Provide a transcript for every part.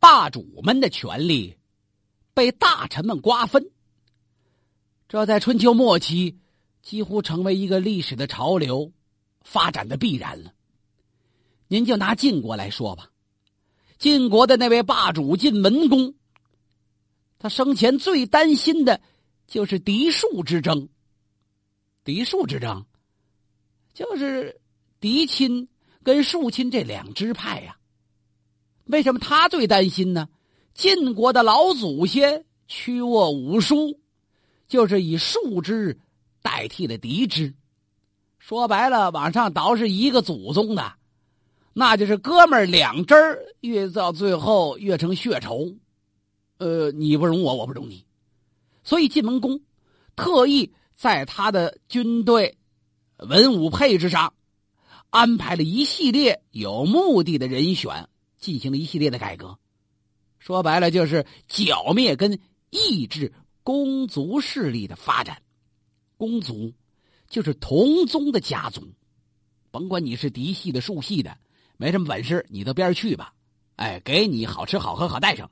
霸主们的权力被大臣们瓜分，这在春秋末期几乎成为一个历史的潮流，发展的必然了。您就拿晋国来说吧，晋国的那位霸主晋文公，他生前最担心的就是嫡庶之争。嫡庶之争，就是嫡亲跟庶亲这两支派呀。为什么他最担心呢？晋国的老祖先屈沃五叔，就是以庶支代替了嫡支。说白了，往上倒是一个祖宗的，那就是哥们儿两支儿，越到最后越成血仇。呃，你不容我，我不容你，所以晋文公特意在他的军队文武配置上安排了一系列有目的的人选。进行了一系列的改革，说白了就是剿灭跟抑制公族势力的发展。公族就是同宗的家族，甭管你是嫡系的、庶系的，没什么本事，你到边儿去吧。哎，给你好吃好喝好带上。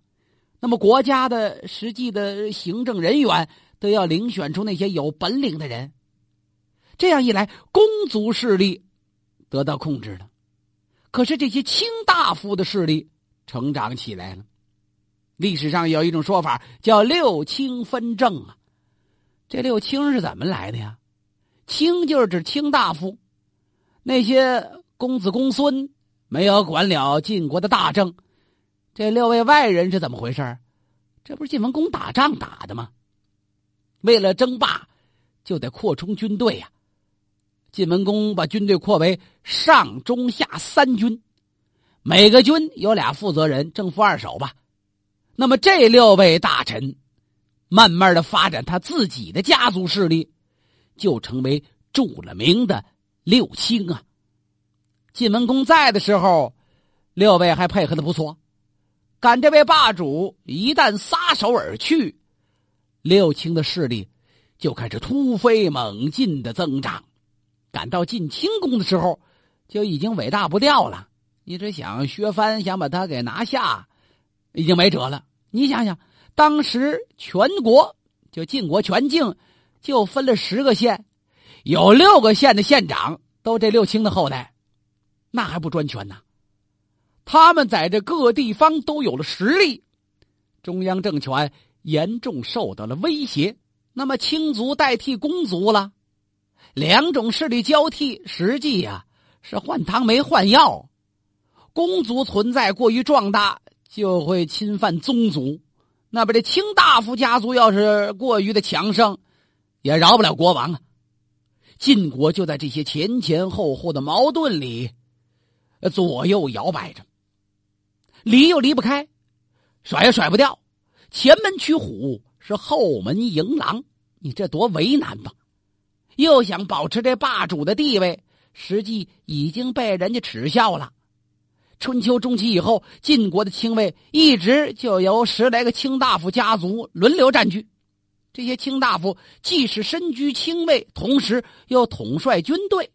那么国家的实际的行政人员都要遴选出那些有本领的人。这样一来，公族势力得到控制了。可是这些卿大夫的势力成长起来了。历史上有一种说法叫“六卿分政”啊，这六卿是怎么来的呀？卿就是指卿大夫，那些公子公孙没有管了晋国的大政。这六位外人是怎么回事这不是晋文公打仗打的吗？为了争霸，就得扩充军队呀。晋文公把军队扩为上中下三军，每个军有俩负责人，正副二手吧。那么这六位大臣，慢慢的发展他自己的家族势力，就成为著了名的六卿啊。晋文公在的时候，六位还配合的不错。赶这位霸主一旦撒手而去，六卿的势力就开始突飞猛进的增长。赶到晋清宫的时候，就已经尾大不掉了。一直想削藩，想把他给拿下，已经没辙了。你想想，当时全国就晋国全境就分了十个县，有六个县的县长都这六卿的后代，那还不专权呢？他们在这各地方都有了实力，中央政权严重受到了威胁。那么卿族代替公族了。两种势力交替，实际呀是换汤没换药。公族存在过于壮大，就会侵犯宗族；那么这卿大夫家族要是过于的强盛，也饶不了国王啊。晋国就在这些前前后后的矛盾里左右摇摆着，离又离不开，甩也甩不掉。前门驱虎，是后门迎狼，你这多为难吧？又想保持这霸主的地位，实际已经被人家耻笑了。春秋中期以后，晋国的卿位一直就由十来个卿大夫家族轮流占据。这些卿大夫既是身居卿位，同时又统帅军队。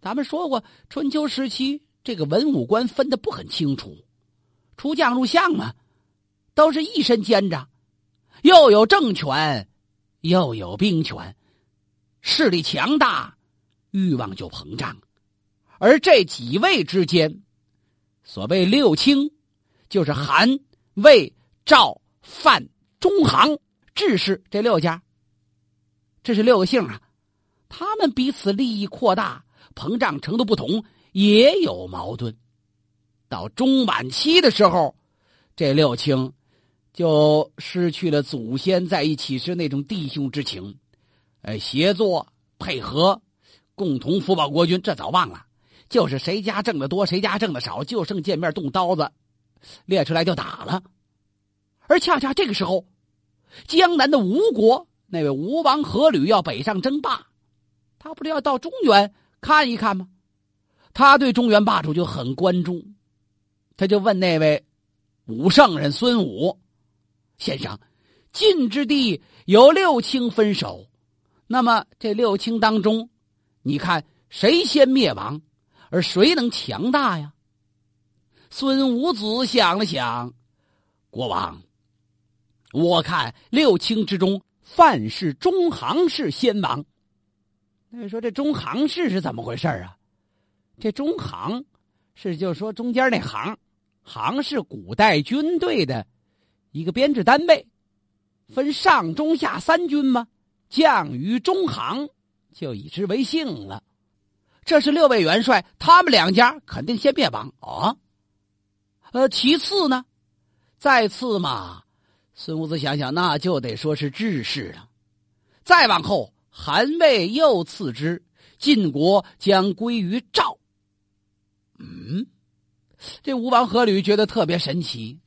咱们说过，春秋时期这个文武官分的不很清楚，出将入相嘛，都是一身兼着，又有政权，又有兵权。势力强大，欲望就膨胀，而这几位之间，所谓六卿，就是韩、魏、赵、范、中行、智氏这六家。这是六个姓啊，他们彼此利益扩大、膨胀程度不同，也有矛盾。到中晚期的时候，这六卿就失去了祖先在一起时那种弟兄之情。哎，协作配合，共同福保国君，这早忘了。就是谁家挣的多，谁家挣的少，就剩见面动刀子，列出来就打了。而恰恰这个时候，江南的吴国那位吴王阖闾要北上争霸，他不是要到中原看一看吗？他对中原霸主就很关注，他就问那位武圣人孙武先生：“晋之地有六卿分守。”那么这六卿当中，你看谁先灭亡，而谁能强大呀？孙武子想了想，国王，我看六卿之中，范氏中行氏先王。那你说这中行氏是怎么回事啊？这中行是就是说中间那行，行是古代军队的一个编制单位，分上中下三军吗？将于中行，就以之为姓了。这是六位元帅，他们两家肯定先灭亡啊。呃，其次呢，再次嘛，孙武子想想，那就得说是智士了。再往后，韩魏又次之，晋国将归于赵。嗯，这吴王阖闾觉得特别神奇。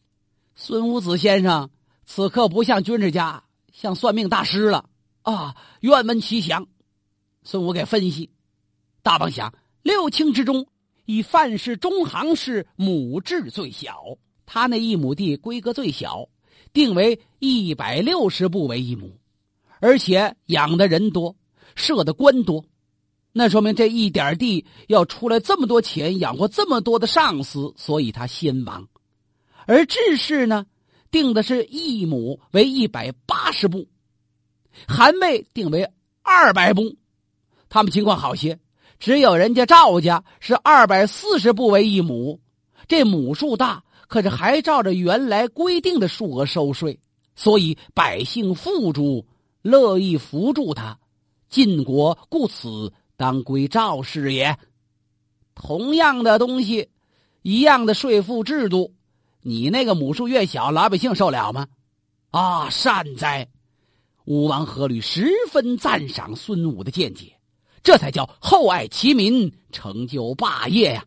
孙武子先生此刻不像军事家，像算命大师了啊！愿闻其详。孙武给分析，大王想，六卿之中。以范氏中行氏亩制最小，他那一亩地规格最小，定为一百六十步为一亩，而且养的人多，设的官多，那说明这一点地要出来这么多钱养活这么多的上司，所以他先亡。而智氏呢，定的是一亩为一百八十步，韩魏定为二百步，他们情况好些。只有人家赵家是二百四十步为一亩，这亩数大，可是还照着原来规定的数额收税，所以百姓富足，乐意扶助他。晋国故此当归赵氏也。同样的东西，一样的税赋制度，你那个亩数越小，老百姓受了吗？啊，善哉！吴王阖闾十分赞赏孙武的见解。这才叫厚爱其民，成就霸业呀！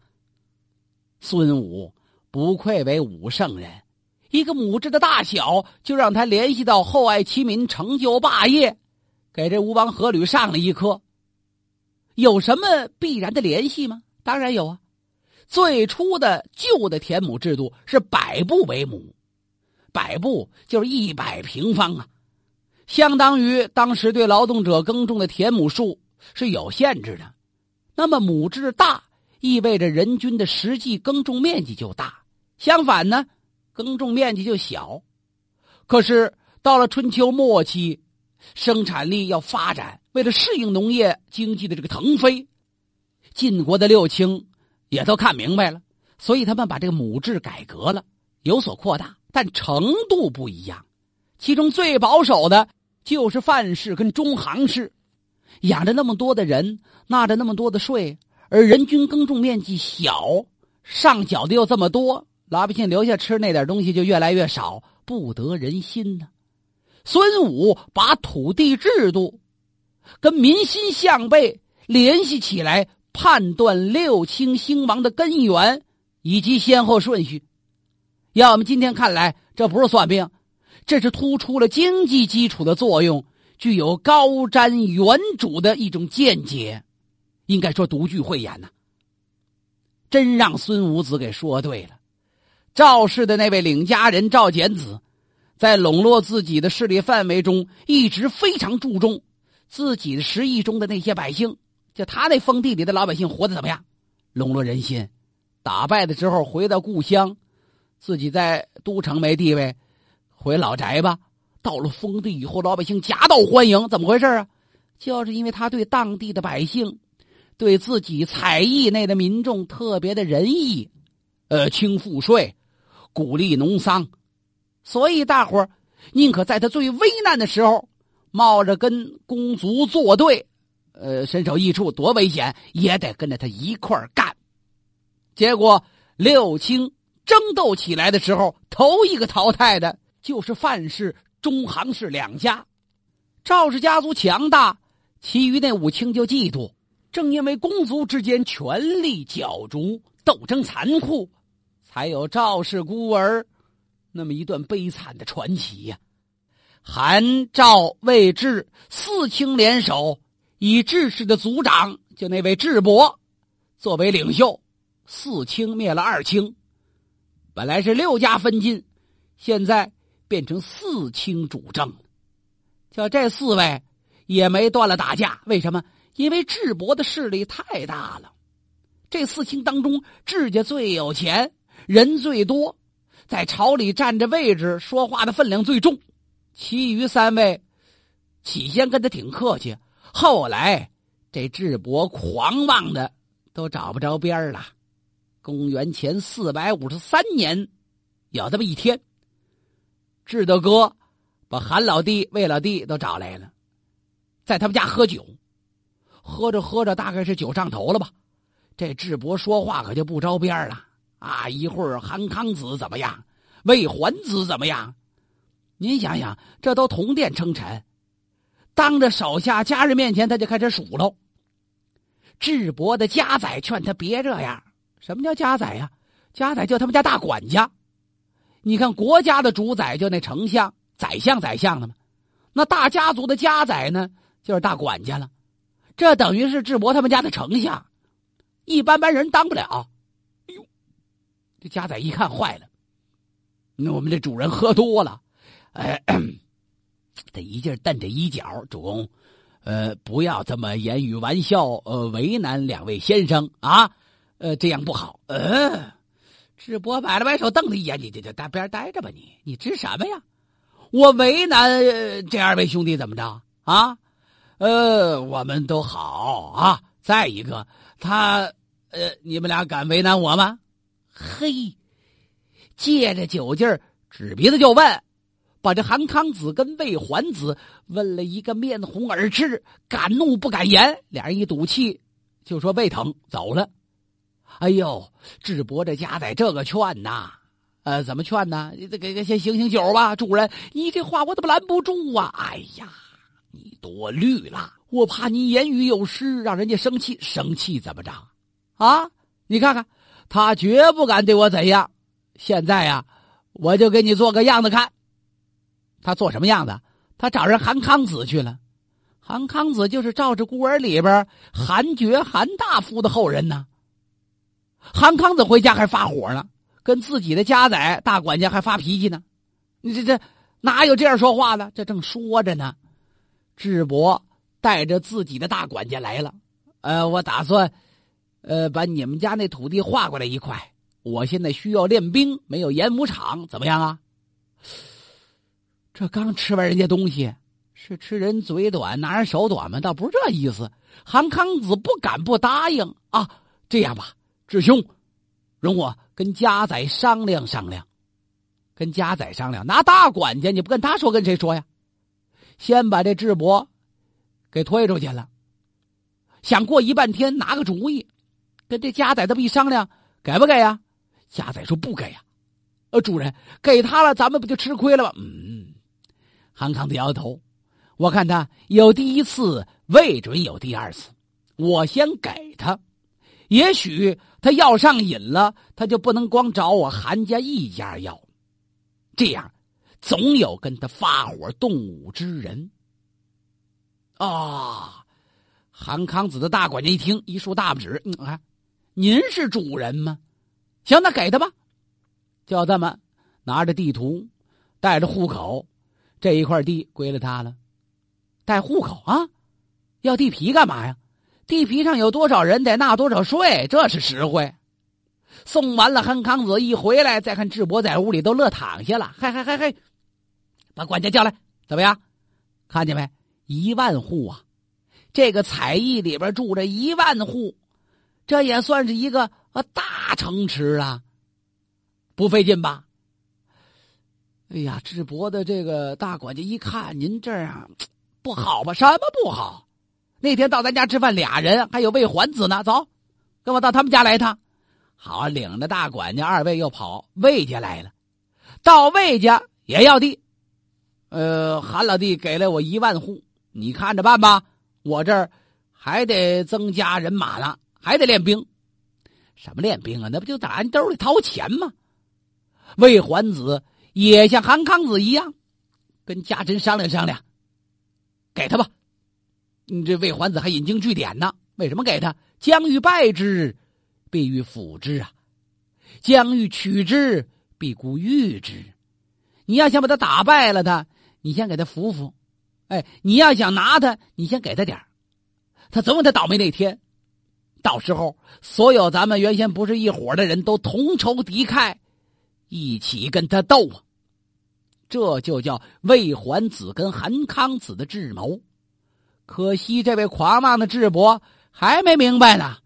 孙武不愧为武圣人，一个母制的大小就让他联系到厚爱其民、成就霸业，给这吴王阖闾上了一课。有什么必然的联系吗？当然有啊！最初的旧的田亩制度是百步为亩，百步就是一百平方啊，相当于当时对劳动者耕种的田亩数。是有限制的，那么亩制大意味着人均的实际耕种面积就大，相反呢，耕种面积就小。可是到了春秋末期，生产力要发展，为了适应农业经济的这个腾飞，晋国的六卿也都看明白了，所以他们把这个亩制改革了，有所扩大，但程度不一样。其中最保守的就是范氏跟中行氏。养着那么多的人，纳着那么多的税，而人均耕种面积小，上缴的又这么多，老百姓留下吃那点东西就越来越少，不得人心呢。孙武把土地制度跟民心向背联系起来，判断六卿兴亡的根源以及先后顺序。要我们今天看来，这不是算命，这是突出了经济基础的作用。具有高瞻远瞩的一种见解，应该说独具慧眼呐。真让孙武子给说对了。赵氏的那位领家人赵简子，在笼络自己的势力范围中，一直非常注重自己的食邑中的那些百姓。就他那封地里的老百姓活得怎么样？笼络人心。打败的时候回到故乡，自己在都城没地位，回老宅吧。到了封地以后，老百姓夹道欢迎，怎么回事啊？就是因为他对当地的百姓，对自己采邑内的民众特别的仁义，呃，轻赋税，鼓励农桑，所以大伙儿宁可在他最危难的时候，冒着跟公族作对，呃，身首异处，多危险，也得跟着他一块干。结果六卿争斗起来的时候，头一个淘汰的就是范氏。中行氏两家，赵氏家族强大，其余那五卿就嫉妒。正因为公族之间权力角逐、斗争残酷，才有赵氏孤儿那么一段悲惨的传奇呀。韩、赵、魏、智四卿联手，以智氏的族长就那位智伯作为领袖，四卿灭了二卿。本来是六家分晋，现在。变成四卿主政，就这四位也没断了打架。为什么？因为智伯的势力太大了。这四卿当中，智家最有钱，人最多，在朝里占着位置，说话的分量最重。其余三位起先跟他挺客气，后来这智伯狂妄的都找不着边儿了。公元前四百五十三年，有这么一天，智德哥把韩老弟、魏老弟都找来了，在他们家喝酒。喝着喝着，大概是酒上头了吧？这智伯说话可就不着边了啊！一会儿韩康子怎么样？魏桓子怎么样？您想想，这都同殿称臣，当着手下家人面前，他就开始数落。智伯的家宰劝他别这样。什么叫家宰呀？家宰就他们家大管家。你看国家的主宰就那丞相、宰相、宰相的嘛。那大家族的家宰呢，就是大管家了。这等于是智伯他们家的丞相，一般般人当不了。哎呦，这家宰一看坏了，那我们这主人喝多了，哎，他一劲瞪着衣角，主公，呃，不要这么言语玩笑，呃，为难两位先生啊，呃，这样不好。呃，智博摆了摆手，瞪他一眼，你就就在边待着吧，你你知什么呀？我为难这二位兄弟怎么着啊？呃，我们都好啊。再一个，他，呃，你们俩敢为难我吗？嘿，借着酒劲儿，指鼻子就问，把这韩康子跟魏桓子问了一个面红耳赤，敢怒不敢言。俩人一赌气，就说胃疼，走了。哎呦，智伯这家在这个劝呐，呃，怎么劝呢？你得给给先醒醒酒吧，主人，你这话我怎么拦不住啊？哎呀！你多虑了，我怕你言语有失，让人家生气。生气怎么着？啊！你看看，他绝不敢对我怎样。现在呀，我就给你做个样子看。他做什么样子？他找人韩康子去了。韩康子就是赵氏孤儿里边韩厥韩大夫的后人呢。韩康子回家还发火呢，跟自己的家宰大管家还发脾气呢。你这这哪有这样说话的？这正说着呢。智伯带着自己的大管家来了，呃，我打算，呃，把你们家那土地划过来一块。我现在需要练兵，没有演武场，怎么样啊？这刚吃完人家东西，是吃人嘴短，拿人手短吗？倒不是这意思。韩康子不敢不答应啊。这样吧，智兄，容我跟家仔商量商量，跟家仔商量。拿大管家，你不跟他说，跟谁说呀？先把这智伯给推出去了，想过一半天拿个主意，跟这家仔这么一商量，给不给呀？家仔说不给呀。呃，主人给他了，咱们不就吃亏了吗？嗯，韩康子摇头，我看他有第一次，未准有第二次。我先给他，也许他要上瘾了，他就不能光找我韩家一家要，这样。总有跟他发火动武之人啊！韩康子的大管家一听，一竖大拇指：“你看，您是主人吗？行，那给他吧。就这么拿着地图，带着户口，这一块地归了他了。带户口啊？要地皮干嘛呀？地皮上有多少人，得纳多少税，这是实惠。送完了，韩康子一回来，再看智伯在屋里都乐躺下了。嗨嗨嗨嗨！把管家叫来，怎么样？看见没？一万户啊！这个彩邑里边住着一万户，这也算是一个呃大城池了，不费劲吧？哎呀，智伯的这个大管家一看，您这样不好吧？什么不好？那天到咱家吃饭，俩人还有魏桓子呢，走，跟我到他们家来一趟。好，领着大管家二位又跑魏家来了，到魏家也要地。呃，韩老弟给了我一万户，你看着办吧。我这儿还得增加人马呢，还得练兵。什么练兵啊？那不就在俺兜里掏钱吗？魏桓子也像韩康子一样，跟家臣商量商量，给他吧。你这魏桓子还引经据典呢。为什么给他？将欲败之，必欲辅之啊；将欲取之，必固御之。你要想把他打败了，他。你先给他扶扶，哎，你要想拿他，你先给他点他总有他倒霉那天。到时候，所有咱们原先不是一伙的人都同仇敌忾，一起跟他斗啊！这就叫魏桓子跟韩康子的智谋。可惜这位狂妄的智伯还没明白呢。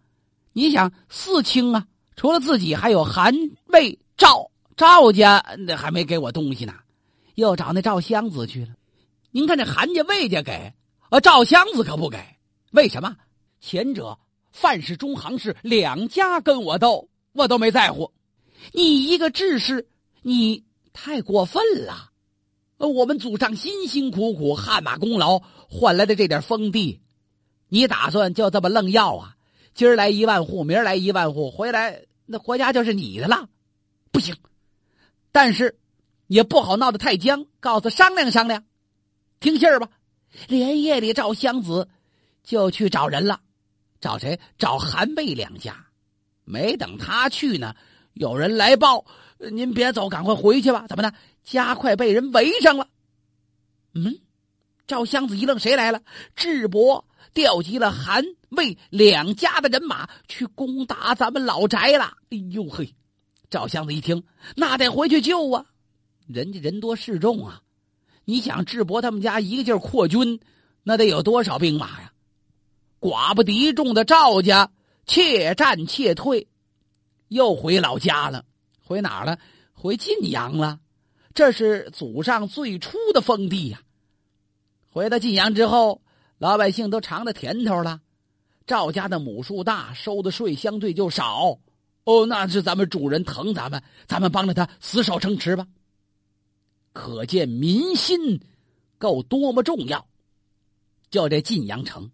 你想四卿啊，除了自己，还有韩、魏、赵。赵家那还没给我东西呢，又找那赵襄子去了。您看这韩家、魏家给，呃，赵襄子可不给。为什么？前者范氏、中行氏两家跟我斗，我都没在乎。你一个志士，你太过分了。我们祖上辛辛苦苦、汗马功劳换来的这点封地，你打算就这么愣要啊？今儿来一万户，明儿来一万户，回来那国家就是你的了。不行，但是也不好闹得太僵，告诉商量商量，听信儿吧。连夜里，赵襄子就去找人了，找谁？找韩魏两家。没等他去呢，有人来报：“您别走，赶快回去吧。”怎么的？家快被人围上了。嗯，赵襄子一愣：“谁来了？”智伯调集了韩魏两家的人马去攻打咱们老宅了。哎呦嘿！赵襄子一听，那得回去救啊！人家人多势众啊！你想智伯他们家一个劲儿扩军，那得有多少兵马呀？寡不敌众的赵家怯战怯退，又回老家了。回哪儿了？回晋阳了。这是祖上最初的封地呀！回到晋阳之后，老百姓都尝到甜头了。赵家的亩数大，收的税相对就少。哦，那是咱们主人疼咱们，咱们帮着他死守城池吧。可见民心够多么重要。就这晋阳城，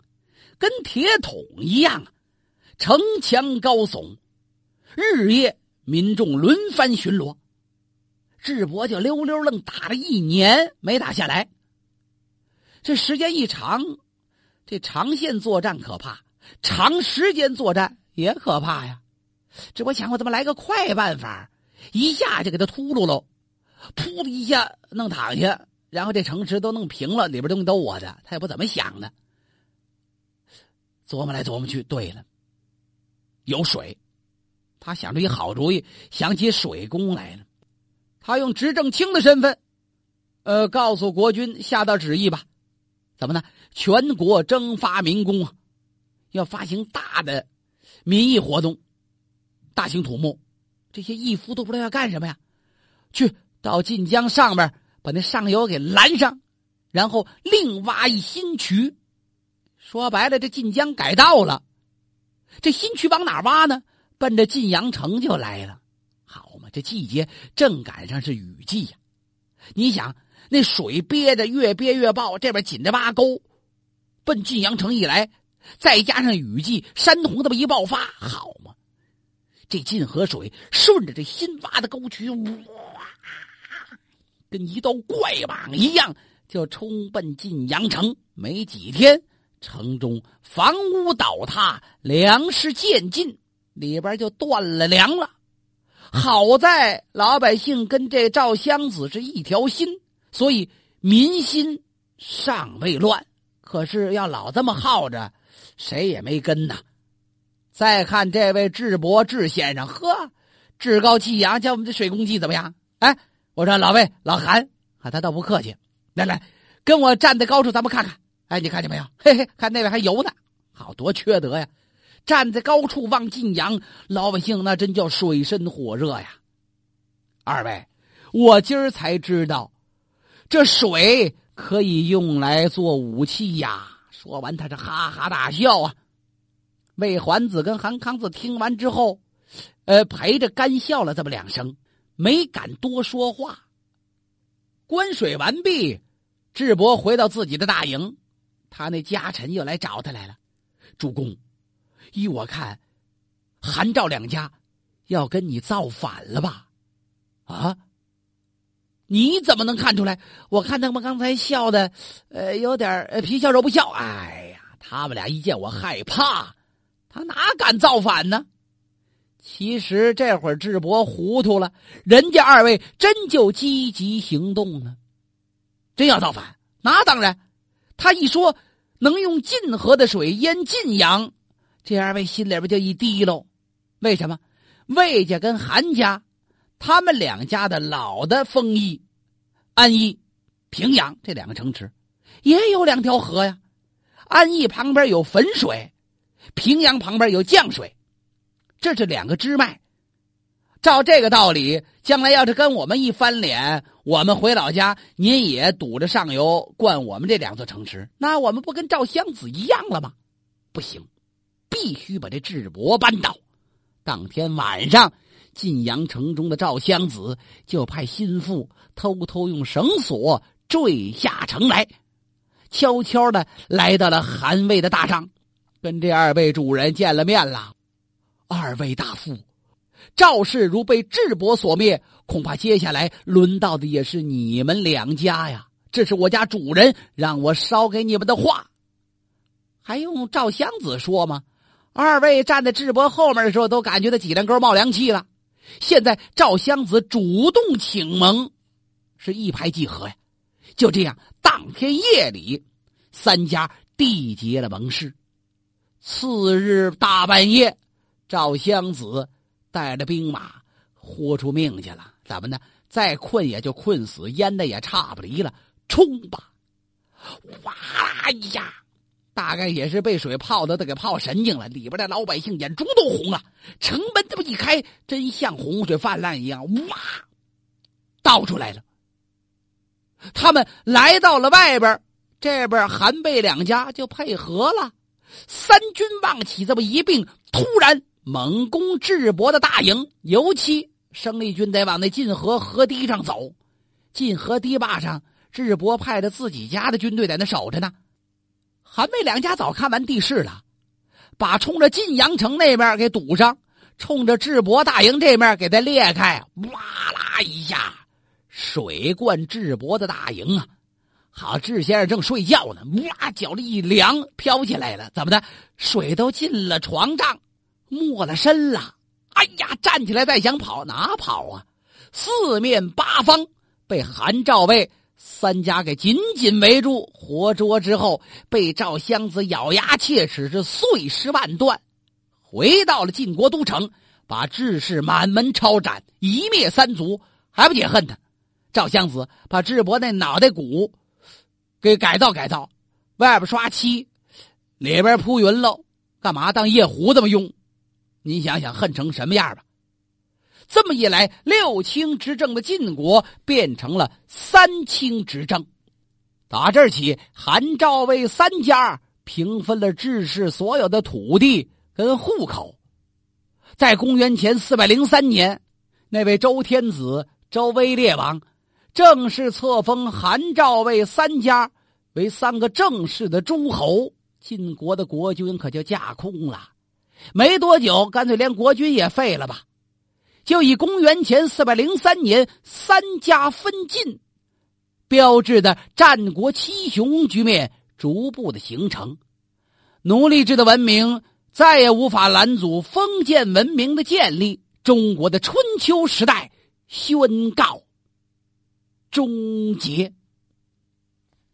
跟铁桶一样，城墙高耸，日夜民众轮番巡逻。智伯就溜溜愣打了一年没打下来。这时间一长，这长线作战可怕，长时间作战也可怕呀。这我想，我怎么来个快办法，一下就给他秃噜喽，噗的一下弄躺下，然后这城池都弄平了，里边东西都我的。他也不怎么想的，琢磨来琢磨去，对了，有水，他想出一好主意，想起水工来了。他用执政卿的身份，呃，告诉国君下道旨意吧，怎么呢？全国征发民工啊，要发行大的民意活动，大兴土木。这些义夫都不知道要干什么呀？去到晋江上面把那上游给拦上，然后另挖一新渠。说白了，这晋江改道了，这新渠往哪挖呢？奔着晋阳城就来了。好嘛，这季节正赶上是雨季呀！你想，那水憋着越憋越爆，这边紧着挖沟，奔晋阳城一来，再加上雨季，山洪这么一爆发，好嘛！这晋河水顺着这新挖的沟渠，哇，跟一道怪蟒一样，就冲奔晋阳城。没几天，城中房屋倒塌，粮食渐尽，里边就断了粮了。好在老百姓跟这赵襄子是一条心，所以民心尚未乱。可是要老这么耗着，谁也没跟呐。再看这位智伯智先生，呵，趾高气扬，叫我们这水公鸡怎么样？哎，我说老魏、老韩，啊，他倒不客气。来来，跟我站在高处，咱们看看。哎，你看见没有？嘿嘿，看那位还游呢，好多缺德呀！站在高处望晋阳，老百姓那真叫水深火热呀！二位，我今儿才知道，这水可以用来做武器呀！说完，他是哈哈大笑啊。魏桓子跟韩康子听完之后，呃，陪着干笑了这么两声，没敢多说话。关水完毕，智伯回到自己的大营，他那家臣又来找他来了，主公。依我看，韩赵两家要跟你造反了吧？啊？你怎么能看出来？我看他们刚才笑的，呃，有点皮笑肉不笑。哎呀，他们俩一见我害怕，他哪敢造反呢？其实这会儿智伯糊涂了，人家二位真就积极行动呢，真要造反？那当然，他一说能用晋河的水淹晋阳。这二位心里边就一滴喽，为什么？魏家跟韩家他们两家的老的丰邑、安邑、平阳这两个城池，也有两条河呀。安邑旁边有汾水，平阳旁边有绛水，这是两个支脉。照这个道理，将来要是跟我们一翻脸，我们回老家，您也堵着上游灌我们这两座城池，那我们不跟赵襄子一样了吗？不行，必须把这智伯扳倒。当天晚上，晋阳城中的赵襄子就派心腹偷偷用绳索坠下城来，悄悄的来到了韩魏的大帐，跟这二位主人见了面了。二位大夫。赵氏如被智伯所灭，恐怕接下来轮到的也是你们两家呀！这是我家主人让我捎给你们的话，还用赵襄子说吗？二位站在智伯后面的时候，都感觉到脊梁沟冒凉气了。现在赵襄子主动请盟，是一拍即合呀！就这样，当天夜里，三家缔结了盟誓。次日大半夜，赵襄子。带着兵马，豁出命去了。怎么呢？再困也就困死，淹的也差不离了。冲吧！哇啦一下，大概也是被水泡的，都给泡神经了。里边的老百姓眼珠都红了。城门这么一开，真像洪水泛滥一样，哇，倒出来了。他们来到了外边，这边韩魏两家就配合了。三军望起，这么一并，突然。猛攻智伯的大营，尤其生力军得往那晋河河堤上走。晋河堤坝上，智伯派着自己家的军队在那守着呢。韩魏两家早看完地势了，把冲着晋阳城那边给堵上，冲着智伯大营这面给他裂开。哇啦一下，水灌智伯的大营啊！好，智先生正睡觉呢，哇，脚里一凉，飘起来了。怎么的？水都进了床帐。没了身了，哎呀！站起来再想跑，哪跑啊？四面八方被韩赵魏三家给紧紧围住，活捉之后，被赵襄子咬牙切齿，是碎尸万段。回到了晋国都城，把智氏满门抄斩，一灭三族，还不解恨他。赵襄子把智伯那脑袋骨给改造改造，外边刷漆，里边铺云喽，干嘛当夜壶这么用？你想想，恨成什么样吧？这么一来，六卿执政的晋国变成了三卿执政。打这儿起，韩赵魏三家平分了智氏所有的土地跟户口。在公元前四百零三年，那位周天子周威烈王正式册封韩赵魏三家为三个正式的诸侯，晋国的国君可就架空了。没多久，干脆连国君也废了吧。就以公元前四百零三年三家分晋，标志的战国七雄局面逐步的形成。奴隶制的文明再也无法拦阻封建文明的建立。中国的春秋时代宣告终结。